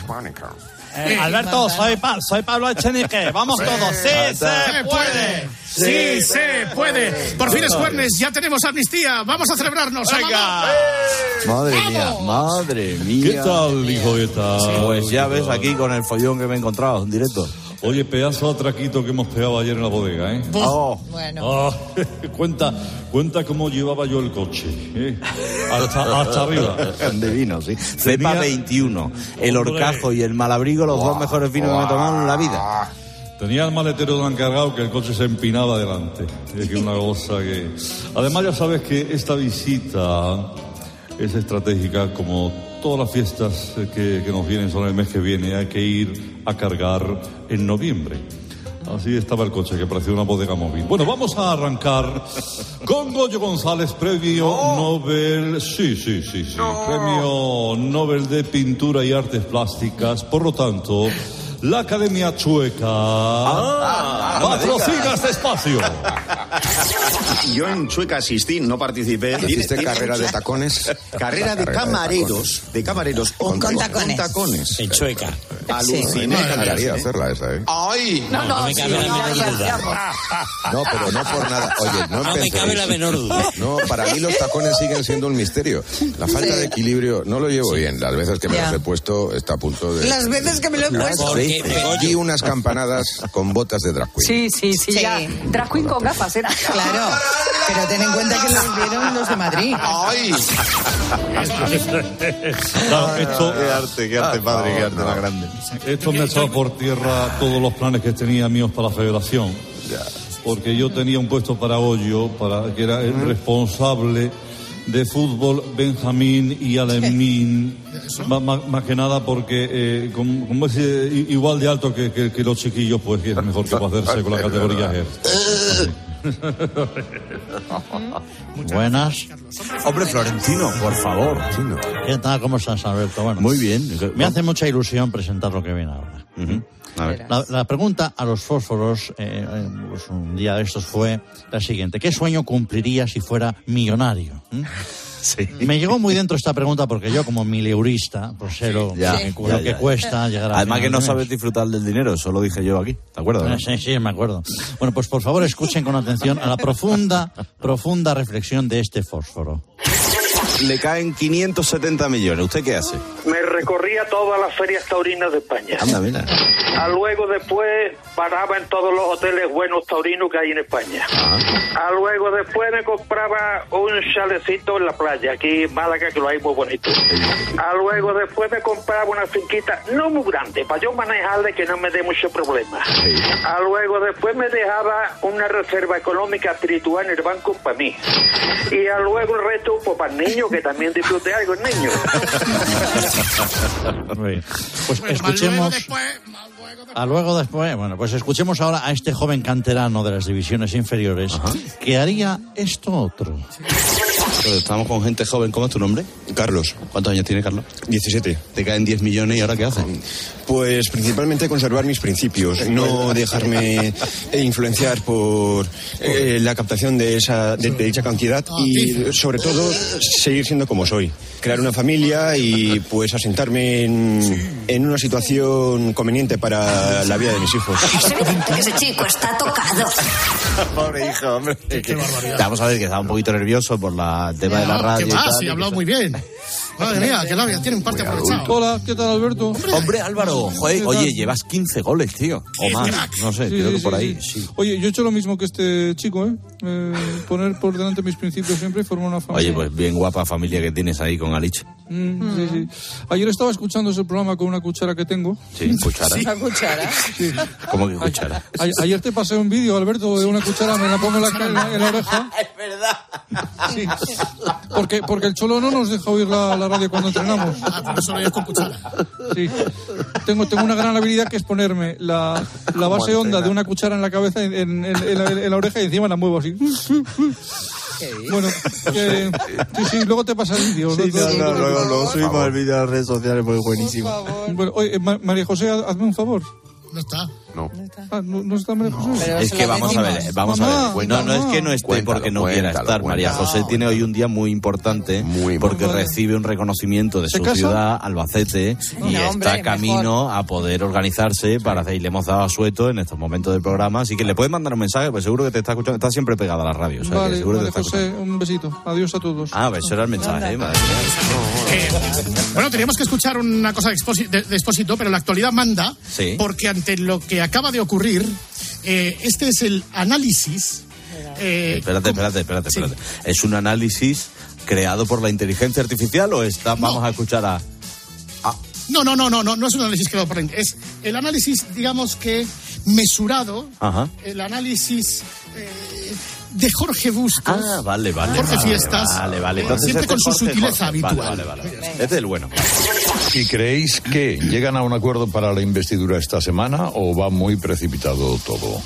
Eh, Alberto, soy, Pa- soy Pablo Echenique. Vamos todos. Sí, se puede. Sí, se puede. Por fin es jueves, ya tenemos amnistía. Vamos a celebrarnos. ¡Vamos! Madre mía, madre mía. ¿Qué tal, hijo de tal? Pues ya ves aquí con el follón que me he encontrado en directo. Oye, pedazo de atraquito que hemos pegado ayer en la bodega, ¿eh? Oh. Ah, cuenta, cuenta cómo llevaba yo el coche, ¿eh? Hasta, hasta arriba. De vino, sí. Cepa 21. El horcajo y el malabrigo, los dos mejores vinos que me he tomado en la vida. Tenía el maletero tan cargado que el coche se empinaba adelante. Es que una cosa que... Además ya sabes que esta visita es estratégica como todas las fiestas que, que nos vienen son el mes que viene. Hay que ir a cargar en noviembre. Así estaba el coche, que parecía una bodega móvil. Bueno, vamos a arrancar con Goyo González, premio Nobel. Sí, sí, sí, sí. Premio Nobel de Pintura y Artes Plásticas. Por lo tanto, la Academia Chueca patrocina este espacio. Yo en Chueca asistí, no participé. ¿Hiciste Tiene- carrera tiene de tacones? Carrera de Carrera de camareros, de camareros. Con. Con tacones. En Chueca. Aluciné. Me encantaría hacerla esa, ¿eh? ¡Ay! No, no, me sí, cabe la no, menor no, duda. No, pero no por nada. Oye, no, No me cabe la menor duda. No, para mí los tacones siguen siendo un misterio. La falta de equilibrio no lo llevo bien. Las veces que me Ya. los he puesto está a punto de... Las veces que me lo he puesto. Y unas campanadas con botas de drag queen. Sí, sí, sí, Sí. ya. Drag queen con gafas, era. Claro, pero ten en cuenta que los vieron los de Madrid. ¡Ay! Claro, esto, Qué arte, qué arte, padre, qué arte más grande. Esto me ha echado por tierra todos los planes que tenía míos para la federación. Porque yo tenía un puesto para Hoyo, para, que era el responsable de fútbol Benjamín y Alemín. Má- má- Más, que nada porque, eh, como, como es eh, igual de alto que, que- que los chiquillos, pues es mejor que pueda hacerse con la categoría G. Buenas. Hombre, Florentino, por favor. ¿Qué tal? ¿Cómo estás, Alberto? Bueno, Muy bien. me hace mucha ilusión presentar lo que viene ahora. A ver. La, la pregunta a los fósforos eh, eh, pues un día de estos fue la siguiente. ¿Qué sueño cumpliría si fuera millonario? ¿Mm? Me llegó muy dentro esta pregunta porque yo como mileurista, pues sé lo, Ya, lo ya, que ya. cuesta llegar a Además que no sabes disfrutar del dinero, eso lo dije yo aquí. ¿Te acuerdas? no? Ah, Sí, sí, me acuerdo. Bueno, pues por favor escuchen con atención a la profunda, profunda reflexión de este fósforo. Le caen 570 millones. ¿Usted qué hace? Me recorría todas las ferias taurinas de España. Anda, mira. A luego después paraba en todos los hoteles buenos taurinos que hay en España. A luego después me compraba un chalecito en la playa, aquí en Málaga, que lo hay muy bonito. A luego después me compraba una finquita, no muy grande, para yo manejarle que no me dé mucho problema. A luego después me dejaba una reserva económica espiritual en el banco para mí. Y a luego el resto, pues para el niño, que también disfrute algo el niño. Muy bien. Pues escuchemos. A luego después, bueno, pues escuchemos ahora a este joven canterano de las divisiones inferiores que haría esto otro. Estamos con gente joven. ¿Cómo es tu nombre? Carlos. ¿Cuántos años tiene Carlos? 17. Te caen 10 millones y ahora qué haces? Pues principalmente conservar mis principios, no dejarme eh, influenciar por eh, la captación de, esa, de, de dicha cantidad y sobre todo seguir siendo como soy. Crear una familia y pues asentarme en, en una situación conveniente para la vida de mis hijos. Que ese chico está tocado. Pobre hijo, hombre. Vamos a ver que estaba un poquito nervioso por la el tema de la radio. ¿Qué y más? tal, Sí, y ha hablado muy bien. Madre mía, que labia, tiene un parte aprovechado. Hola, ¿qué tal, Alberto? Hombre, Álvaro, joder, ¿Qué oye, llevas 15 goles, tío. O más. No sé, Sí, creo sí, que por ahí. sí. Oye, yo he hecho lo mismo que este chico, ¿eh? Eh, poner por delante mis principios siempre y formar una familia. Oye, pues bien guapa familia que tienes ahí con Alich. Mm, sí, sí. Ayer estaba escuchando ese programa con una cuchara que tengo. Sí, cuchara. ¿Una cuchara? Sí. ¿Cómo que cuchara? A- ayer te pasé un vídeo, Alberto, de una cuchara, me la pongo en la, en la- en la oreja. Es verdad. Sí. Porque, porque el cholo no nos deja oír la, la radio cuando entrenamos. Ah, por eso lo oyes con cuchara. Sí. Tengo, tengo una gran habilidad que es ponerme la, la base honda de una cuchara en la cabeza, en, en- en- en la, en la oreja y encima la muevo así. Bueno, que, sí, sí, luego te pasa el vídeo. lo subimos al vídeo a las redes sociales porque es buenísimo. Bueno, oye, eh, Ma- María José, haz- hazme un favor. No está. No. Ah, ¿no, no está María José? Es que vamos a ver, vamos a ver. No, no es que no esté Cuéntalo, porque no quiera cuéntalo, estar. María cuéntalo. José tiene hoy un día muy importante porque Vale. recibe un reconocimiento de ¿Se su casa? ciudad, Albacete, y No, está hombre, camino a poder organizarse para hacer. Y le hemos dado a Sueto en estos momentos del programa. Así que le puedes mandar un mensaje, pues seguro que te está escuchando. Está siempre pegada a la radio. O sea, que seguro que te está escuchando. José, un besito. Adiós a todos. Ah, pues eso era el mensaje, ¿eh? madre mía. Eh, bueno, teníamos que escuchar una cosa de Expósito, de, de Expósito, pero la actualidad manda, Sí. porque ante lo que acaba de ocurrir, eh, este es el análisis. eh, Espérate, espérate, espérate, espérate. ¿Es un análisis creado por la inteligencia artificial o está, vamos a escuchar a... no, no, no, no, no, no es un análisis creado por la- Es el análisis, digamos que mesurado, Ajá. el análisis eh, de Jorge Bustos. Ah, vale, vale. Jorge vale, Fiestas. Vale, vale. eh, Entonces siempre este con su es Jorge, sutileza Jorge. habitual. Vale, vale, vale. Este es el bueno. ¿Y creéis que llegan a un acuerdo para la investidura esta semana o va muy precipitado todo?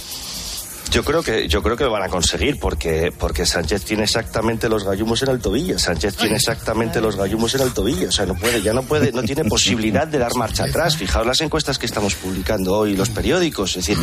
Yo creo que yo creo que lo van a conseguir porque porque Sánchez tiene exactamente los gallumos en el tobillo. Sánchez tiene exactamente los gallumos en el tobillo. O sea, no puede, ya no puede, no tiene posibilidad de dar marcha atrás. Fijaos las encuestas que estamos publicando hoy los periódicos. Es decir,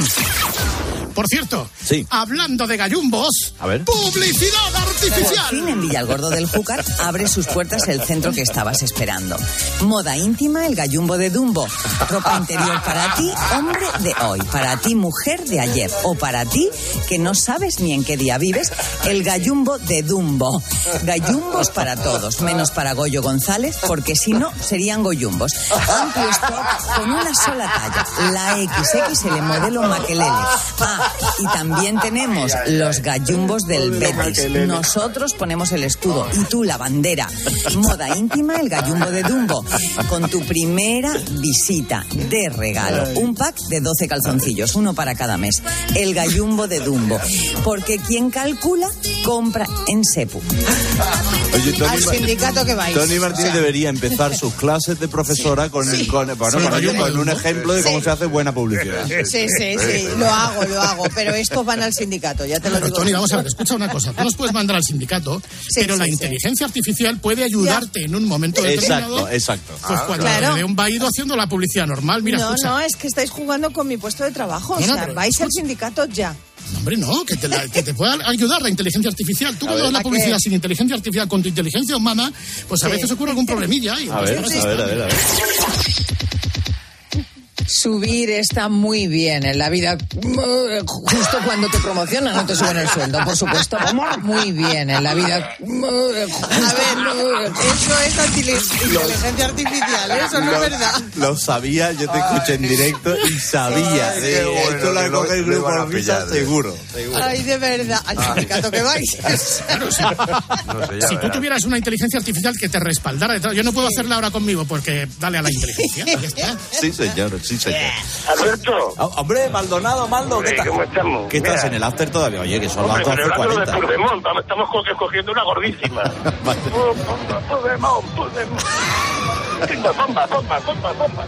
Por cierto, Sí. hablando de gallumbos, A ver. publicidad Por artificial. fin en Villalgordo del Júcar abre sus puertas el centro que estabas esperando. Moda íntima, el gallumbo de Dumbo. Ropa interior para ti, hombre de hoy. Para ti, mujer de ayer. O para ti, que no sabes ni en qué día vives, el gallumbo de Dumbo. Gallumbos para todos, menos para Goyo González, porque si no, serían goyumbos. Amplio stock con una sola talla. La XXL modelo Maquelele. Ah, y también tenemos los gallumbos del Betis. Nosotros ponemos el escudo y tú la bandera. Moda íntima, el gallumbo de Dumbo. Con tu primera visita de regalo. Un pack de 12 calzoncillos, uno para cada mes. El gallumbo de Dumbo. Porque quien calcula, compra en Sepu. Oye, Tony, Al sindicato que vais. Tony Martín O sea, debería empezar sus clases de profesora con, el, con, bueno, Sí. con, el- con un ejemplo de cómo se hace buena publicidad. Sí, sí, sí, lo hago, lo hago, pero estos van al sindicato, ya te lo Pero, digo. Tony, vamos a ver, escucha una cosa. Tú nos puedes mandar al sindicato, pero sí, la sí. inteligencia artificial puede ayudarte en un momento determinado. Exacto, exacto. Pues cuando Claro. León va a ir haciendo la publicidad normal, mira, no, escucha. no, es que estáis jugando con mi puesto de trabajo. No, o sea, vais al sindicato ya. No, Hombre, no, que te, la- que te pueda ayudar la inteligencia artificial. Tú cuando ves la ¿A publicidad qué? sin inteligencia artificial con tu inteligencia humana, pues a Sí. veces ocurre algún problemilla. Y A ver, a ver, a ver, a ver. Subir está muy bien en la vida. eh, Justo cuando te promocionan no te suben el sueldo, por supuesto. Muy bien en la vida. eh, A ver, eso es inteligencia inteligencia artificial, eso no es verdad. Lo sabía, yo te escuché en directo y sabía. Ay, de- bueno, esto lo- coge el grupo pillar, ¿eh? seguro. seguro. Ay, de verdad. Sindicato que vais. Si tú tuvieras una inteligencia artificial que te respaldara de todo, yo no puedo hacerla ahora conmigo porque dale a la inteligencia. ya está. Sí, señor, sí, señor. Alberto. Oh, hombre, Maldonado, Maldo, ¿qué tal? ¿cómo estamos? ¿Qué estás en el after todavía? Oye, que son las Hombre, 12.40. celebrando lo de Puigdemont, estamos- estamos co- cogiendo una gordísima. Bomba, bomba, bomba, bomba.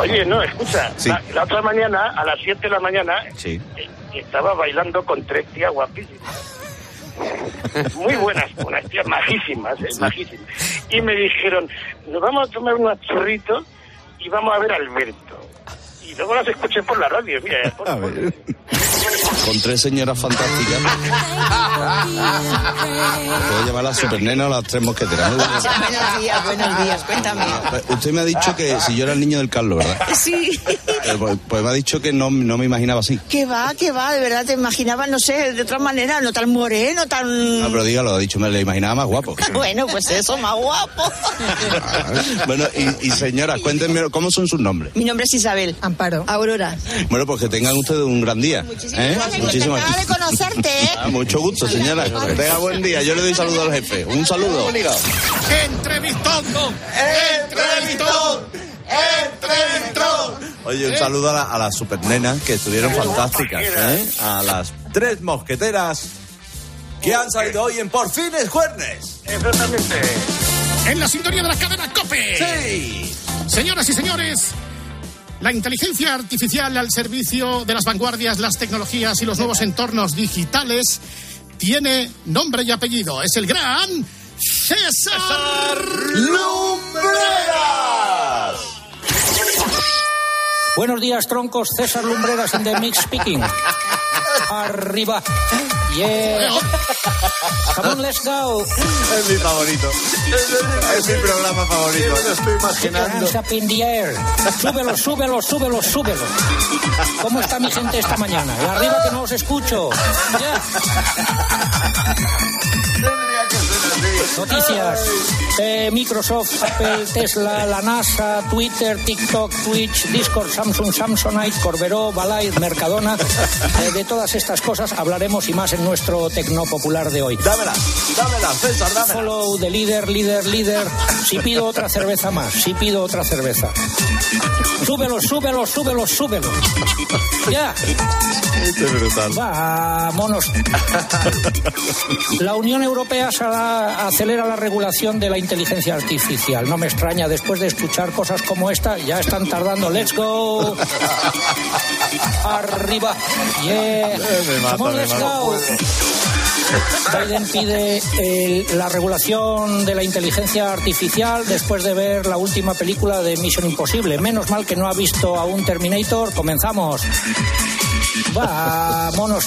Oye, no, escucha, Sí. la, la otra mañana, a las 7 de la mañana, Sí. estaba bailando con tres tías guapísimas. Muy buenas, unas tías majísimas, ¿eh? majísimas. Y me dijeron, nos vamos a tomar unos churritos y vamos a ver a Alberto. Y luego las escuché por la radio, mira, por- A ver. Con tres señoras fantásticas. Puedo llamar a la supernena o las tres mosqueteras. Buenos días, buenos días, cuéntame. Usted me ha dicho que si yo era el niño del Carlos, ¿verdad? Sí. Eh, Pues, pues me ha dicho que no, no me imaginaba así. Que va, que va, de verdad te imaginaba, no sé, de otra manera, no tan moreno, tan... No, pero dígalo, ha dicho, me lo imaginaba más guapo. Bueno, pues eso, más guapo. Bueno, y, y señora, cuéntenme, ¿cómo son sus nombres? Mi nombre es Isabel. Amparo. Aurora. Bueno, pues que tengan ustedes un gran día. ¿eh? Muchísimas Acabo de conocerte, ¿eh? Ah, mucho gusto, señora. Que tenga buen día. Yo le doy saludo al jefe. Un saludo. ¡Entrevistón! ¡Entrevistón! ¡Entrevistón! Oye, un saludo a, la- a las supernenas que estuvieron fantásticas, ¿eh? A las tres mosqueteras que han salido hoy en Por fin es Juernes. Exactamente. En la sintonía de la cadena COPE. Sí. Señoras y señores, la inteligencia artificial al servicio de las vanguardias, las tecnologías y los nuevos entornos digitales tiene nombre y apellido. Es el gran César Lumbreras. Buenos días, troncos. César Lumbreras en The Mix Speaking. Arriba. Yeah. Come on, let's go. Es mi favorito. Es mi programa favorito. Me lo estoy imaginando. Hands up in the air. Súbelo, súbelo, súbelo, súbelo. ¿Cómo está mi gente esta mañana? Y arriba que no os escucho. Ya. Noticias. Eh, Microsoft, Apple, Tesla, la NASA, Twitter, TikTok, Twitch, Discord, Samsung, Samsonite, Corberó, Balay, Mercadona. Eh, de todas estas cosas hablaremos y más en nuestro Tecnopopular de hoy. Dámela, dámela, César, dámela. Follow de líder, líder, líder. Si pido otra cerveza más, si pido otra cerveza. Súbelo, súbelo, súbelo, súbelo. Ya. Este es brutal. Vámonos. La Unión Europea acelera la regulación de la inteligencia artificial. No me extraña, después de escuchar cosas como esta, ya están tardando. Let's go. Arriba. Yeah. Me mata, me. Biden pide eh, la regulación de la inteligencia artificial después de ver la última película de Mission Imposible. Menos mal que no ha visto aún Terminator. Comenzamos. Vámonos.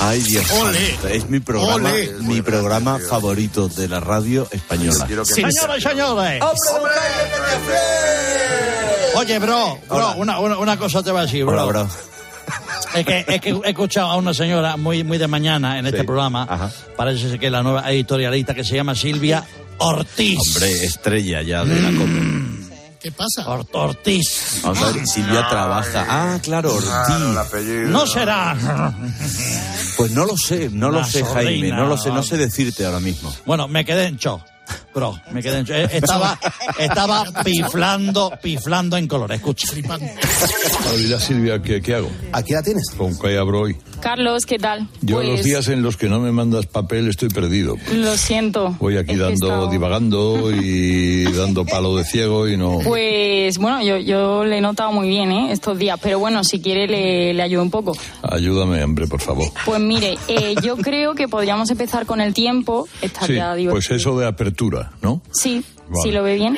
Ay, Dios Ole. santo, Es mi programa, Ole. mi programa favorito de la radio española. Señoras y señores. Oye, bro, bro, una, una, una cosa te voy a decir, bro. Hola, bro. Es que, es que he escuchado a una señora muy, muy de mañana en este programa. Parece ser que es la nueva editorialista que se llama Silvia Ortiz. Hombre, estrella ya de la copa. ¿Qué pasa? Ortiz. Vamos a ver, Silvia trabaja. Ah, claro, Ortiz. No será. Pues no lo sé, no lo sé, Jaime. No lo sé, no sé decirte ahora mismo. Bueno, me quedé en shock. Bro, me quedé en shock. Eh, Estaba, estaba piflando, piflando en color. Escucha. Dile a Silvia, ¿qué, ¿qué hago? ¿A qué la tienes? ¿Con qué abro hoy? Carlos, ¿qué tal? Yo Pues, los días en los que no me mandas papel estoy perdido. Lo siento. Voy aquí dando, estaba- divagando y dando palo de ciego y no... Pues bueno, yo, yo le he notado muy bien ¿eh? estos días, pero bueno, si quiere le, le ayudo un poco. Ayúdame, hombre, por favor. Pues mire, eh, yo creo que podríamos empezar con el tiempo. Sí, Estaría divertido. pues eso de apertura, ¿no? Sí, Vale. si lo ve bien.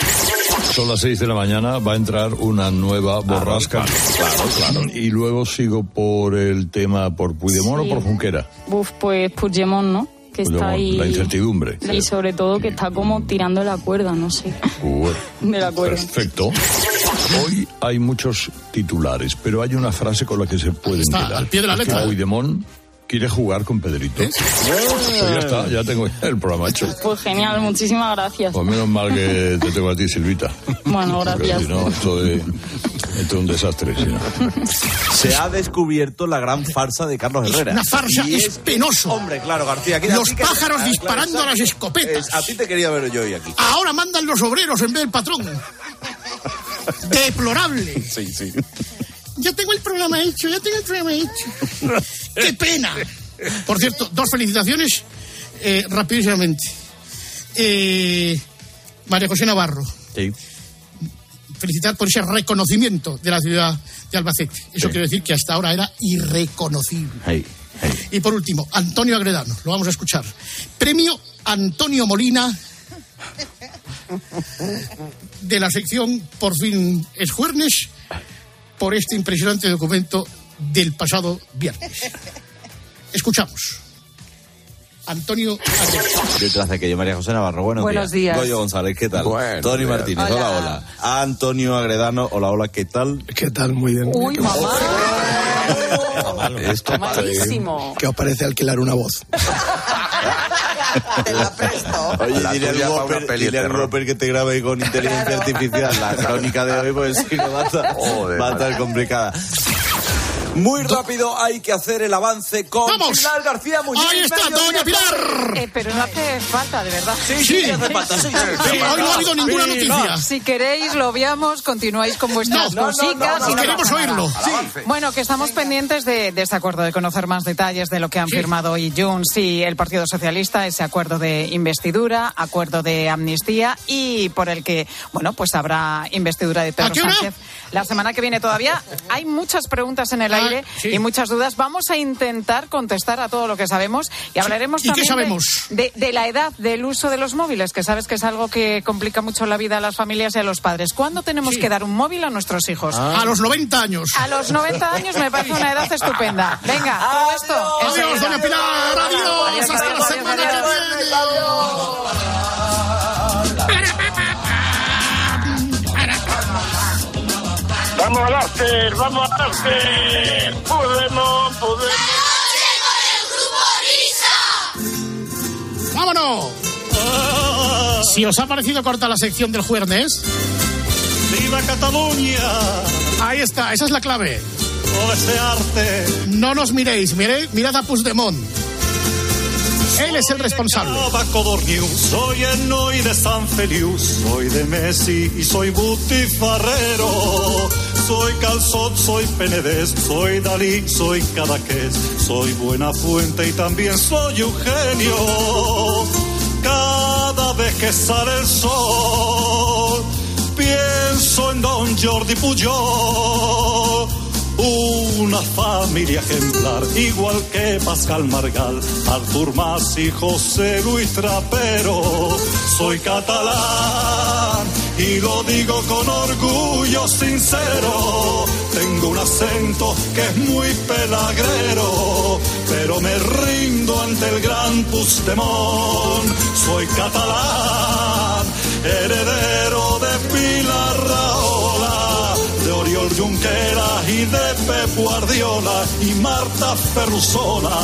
Son las seis de la mañana, va a entrar una nueva borrasca. Claro, claro. Y luego sigo por el tema por Puigdemont Sí. o por Junquera. Uf, pues Puigdemont, ¿no? que está la- ahí. la incertidumbre. Y sobre todo que está como tirando la cuerda, no sé. De la cuerda. perfecto. Hoy hay muchos titulares, pero hay una frase con la que se pueden Está, quedar. al pie de la letra. Puigdemont quiere jugar con Pedrito. Pues ya está, ya tengo el programa hecho. Pues genial, muchísimas gracias. Pues menos mal que te tengo a ti, Silvita. Bueno, Porque gracias. si no, esto es, esto es un desastre. si no. Se ha descubierto la gran farsa de Carlos Es Herrera. una farsa, Y es penoso. Hombre, claro, García. aquí- Los ti que- pájaros Ah, disparando claro, a las escopetas. Es- a ti te quería ver yo hoy aquí. Ahora mandan los obreros en vez del patrón. Deplorable. Sí, sí. Ya tengo el programa hecho, ya tengo el programa hecho. ¡Qué pena! Por cierto, dos felicitaciones eh, rapidísimamente. Eh, María José Navarro, Sí. felicitar por ese reconocimiento de la ciudad de Albacete. Eso quiere decir que hasta ahora era irreconocible. Hey, Y por último, Antonio Agredano, lo vamos a escuchar. Premio Antonio Molina de la sección Por fin es jueves por este impresionante documento del pasado viernes. Escuchamos. Antonio. Detrás de aquello, María José Navarro, buenos, Buenos días. Goyo González, ¿qué tal? Buenos Tony días. Martínez, hola. Hola. hola, Antonio Agredano, hola, hola, ¿qué tal? ¿Qué tal? Muy bien. Uy, mamá. Esto Malísimo. ¿Qué os parece alquilar una voz? Te la presto. Oye, La dile al, Whopper, una peli de dile al terror. Whopper que te grabe con inteligencia artificial la crónica de hoy, pues si no va a estar, Joder, va a estar madre. complicada. Muy rápido hay que hacer el avance con ¡Vamos! Pilar García Muñoz. Ahí está, doña. Pilar. Eh, pero no hace falta, de verdad. Sí, sí, hace falta, sí, sí, Sí, sí. hoy no ha habido ninguna Sí, noticia. Si queréis, lo veamos, continuáis con vuestras No, no, cositas. no, no, y queremos oírlo. Bueno, que estamos pendientes de, de este acuerdo, de conocer más detalles de lo que han firmado hoy Junts y el Partido Socialista, ese acuerdo de investidura, acuerdo de amnistía y por el que, bueno, pues habrá investidura de ¿A Pedro? Sánchez. La semana que viene todavía hay muchas preguntas en el Ah, aire sí. y muchas dudas. Vamos a intentar contestar a todo lo que sabemos y hablaremos ¿Y qué también de- sabemos? de, de la edad del uso de los móviles, que sabes que es algo que complica mucho la vida a las familias y a los padres. ¿Cuándo tenemos Sí. que dar un móvil a nuestros hijos? A los 90 años. A los 90 años me parece una edad estupenda. Venga, todo esto. Adiós, doña Pilar. Adiós. Adiós, Hasta la semana adiós, que viene. Vamos al after, vamos al after. Podemos, podemos. ¡Vámonos! Si os ha parecido corta la sección del jueves, ¡Viva Cataluña! ahí está, esa es la clave. Todo este arte. No nos miréis, miré, mirad a Puigdemont. Él es el responsable. Soy Enoy de San Feliu, soy de Messi y soy butifarrero. Soy Calzot, soy Penedés, soy Dalí, soy Cadaqués, soy Buena Fuente y también soy Eugenio. Cada vez que sale el sol, pienso en Don Jordi Puyol. Una familia ejemplar, igual que Pascal Margal, Artur Mas y José Luis Trapero. Soy catalán y lo digo con orgullo sincero. Tengo un acento que es muy pelagrero, pero me rindo ante el gran Puigdemont. Soy catalán, heredero de Pilar Rahola, de Oriol Junqueras y de Pep Guardiola y Marta Ferrusona.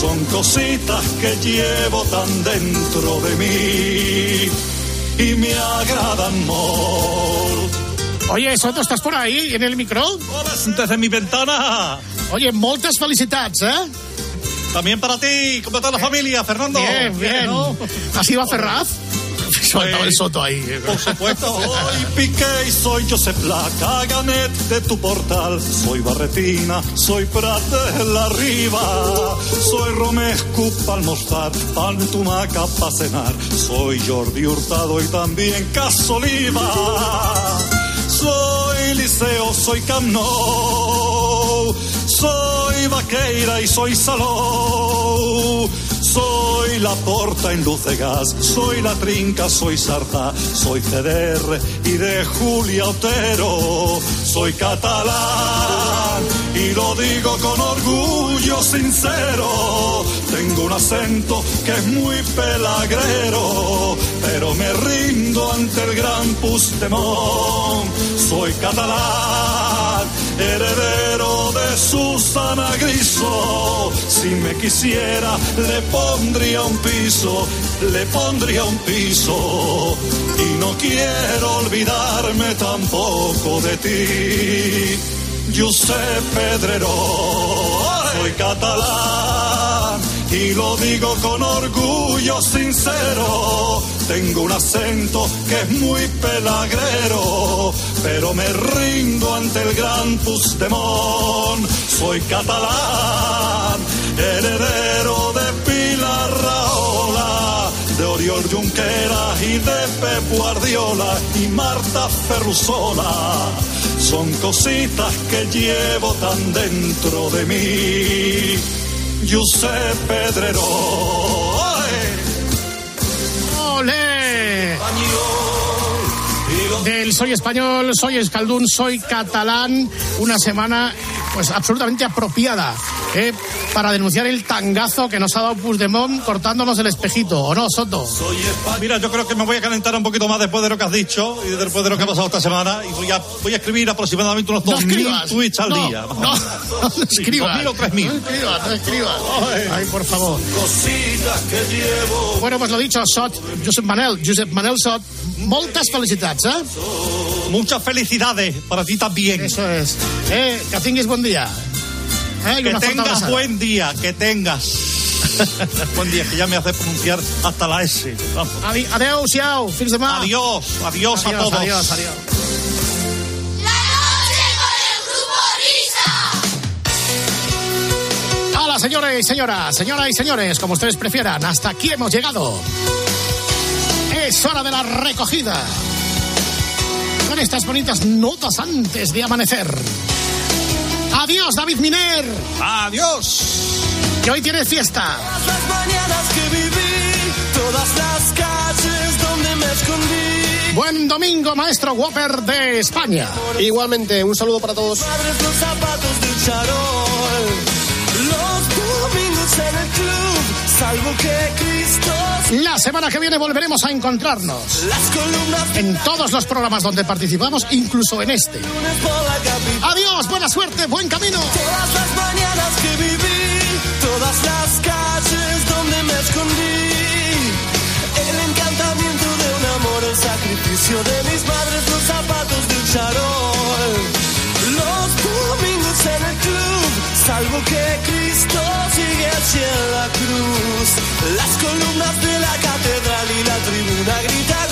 Son cositas que llevo tan dentro de mí y me agradan molt. Oye, Soto, ¿estás por ahí en el micro? Hola, desde mi ventana. Oye, moltes felicitats, ¿eh? También para ti, como toda la familia, Fernando. Bien, bien. ¿no? ¿Has ido a Ferraz? Soltaba el Soto ahí. Por supuesto, hoy piqué y soy Josep Placa, Ganet de tu portal. Soy Barretina, soy Prat de la Riva. Soy Romescu pa'l mostrar, pan tumaca cenar. Soy Jordi Hurtado y también Casoliva. Soy Liceo, soy Camp Nou. Soy Vaqueira y soy Salou. Soy la porta en luz gas, soy la trinca, soy sarta, soy CDR y de Julia Otero. Soy catalán y lo digo con orgullo sincero. Tengo un acento que es muy pelagrero, pero me rindo ante el gran Pustemón. Soy catalán, heredero de Susana Griso. Si me quisiera, le pondría un piso, le pondría un piso. Y no quiero olvidarme tampoco de ti. Josep Pedrero, soy catalán y lo digo con orgullo sincero. Tengo un acento que es muy pelagrero, pero me rindo ante el gran Pustemón. Soy catalán, heredero de Pilar Raola, de Oriol Junqueras y de Pep Guardiola y Marta Ferrusola. Son cositas que llevo tan dentro de mí. Josep Pedrero. ¡Olé! Del soy español, soy escaldún, soy catalán. Una semana, pues absolutamente apropiada ¿eh? para denunciar el tangazo que nos ha dado Puigdemont cortándonos el espejito, ¿o no, Soto? Mira, yo creo que me voy a calentar un poquito más después de lo que has dicho y después de lo que ha pasado esta semana y voy a, voy a escribir aproximadamente unos No 2.000 escribas. tweets al No, día. no, no escribas. 2.000 o 3.000. No escribas, no escribas. Ay, por favor. Bueno, pues lo dicho, Sot, Josep Manel, Josep Manel Sot, moltes felicitats, eh? Muchas felicidades para ti también. Eso es. Eh, que tinguis día. Eh, y Que tengas buen día, que tengas. buen día, que ya me hace pronunciar hasta la S. Vamos. Adi- Adeu-siau, fins demà. Adiós, adiós, a todos. Adiós, adiós. Hola, señores y señoras, señoras y señores, como ustedes prefieran, hasta aquí hemos llegado. Es hora de la recogida. Con estas bonitas notas antes de amanecer. Adiós, David Miner. Adiós. Que hoy tiene fiesta. Las mañanas que viví, todas las calles donde me escondí. Buen domingo, maestro Whopper de España. Igualmente, un saludo para todos. Padres los zapatos del charol. Los domingos en el club, salvo que Cristo. La semana que viene volveremos a encontrarnos. Las columnas En todos los programas donde participamos, incluso en este. Lunes por la. Adiós, buena suerte, buen camino. Todas las mañanas que viví, todas las calles donde me escondí. El encantamiento de un amor, el sacrificio de mis padres, los zapatos del charol. Los domingos en el club, salvo que Cristo sigue hacia la cruz. Las columnas de la catedral y la tribuna gritan